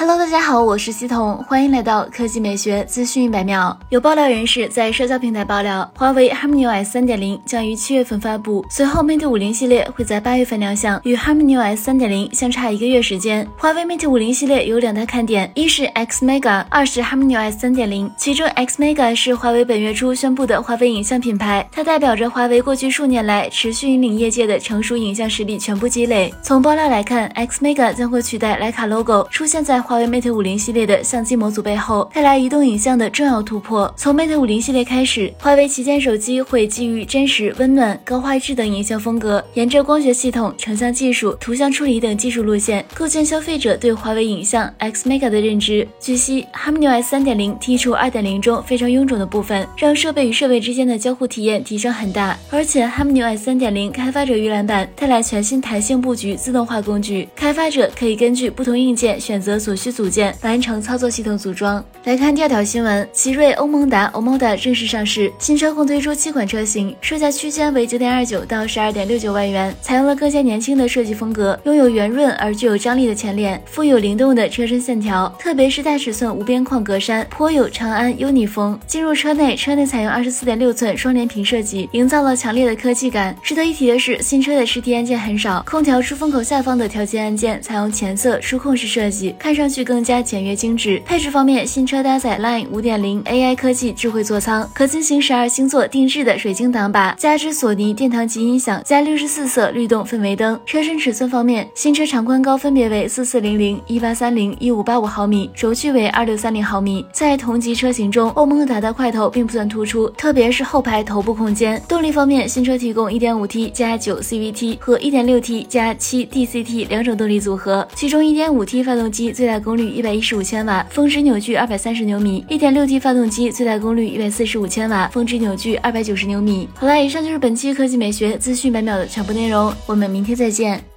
Hello，大家好，我是西彤，欢迎来到科技美学资讯一百秒。有爆料人士在社交平台爆料，华为 HarmonyOS 3.0将于七月份发布，随后 Mate 50系列会在八月份亮相，与 HarmonyOS 3.0相差一个月时间。华为 Mate 50系列有两大看点，一是 X Mega，二是 HarmonyOS 3.0。其中 X Mega 是华为本月初宣布的华为影像品牌，它代表着华为过去数年来持续引领业界的成熟影像实力全部积累。从爆料来看，X Mega 将会取代徕卡 logo 出现在。华为 Mate 50系列的相机模组背后，带来移动影像的重要突破。从 Mate 50系列开始，华为旗舰手机会基于真实、温暖、高画质等影像风格，沿着光学系统、成像技术、图像处理等技术路线，构建消费者对华为影像 X Mega 的认知。据悉，HarmonyOS 3.0剔除2.0中非常臃肿的部分，让设备与设备之间的交互体验提升很大。而且，HarmonyOS 3.0开发者预览版带来全新弹性布局自动化工具，开发者可以根据不同硬件选择所。需组件完成操作系统组装。来看第二条新闻，奇瑞欧盟达欧盟达正式上市，新车共推出七款车型，售价区间为九点二九到十二点六九万元，采用了更加年轻的设计风格，拥有圆润而具有张力的前脸，富有灵动的车身线条，特别是大尺寸无边框格栅，颇有长安 UNI 风。进入车内，车内采用二十四点六寸双联屏设计，营造了强烈的科技感。值得一提的是，新车的实体按键很少，空调出风口下方的调节按键采用前侧数控式设计，看上。去更加简约精致。配置方面，新车搭载 Line 5.0 AI 科技智慧座舱，可进行十二星座定制的水晶挡把，加之索尼殿堂级音响加六十四色律动氛围灯。车身尺寸方面，新车长宽高分别为四四零零、一八三零、一五八五毫米，轴距为二六三零毫米。在同级车型中，欧盟达的块头并不算突出，特别是后排头部空间。动力方面，新车提供一点五 T 加九 CVT 和一点六 T 加七 DCT 两种动力组合，其中一点五 T 发动机最大功率一百一十五千瓦，峰值扭矩二百三十牛米；一点六 T 发动机最大功率一百四十五千瓦，峰值扭矩二百九十牛米。好了，以上就是本期科技美学资讯百秒的全部内容，我们明天再见。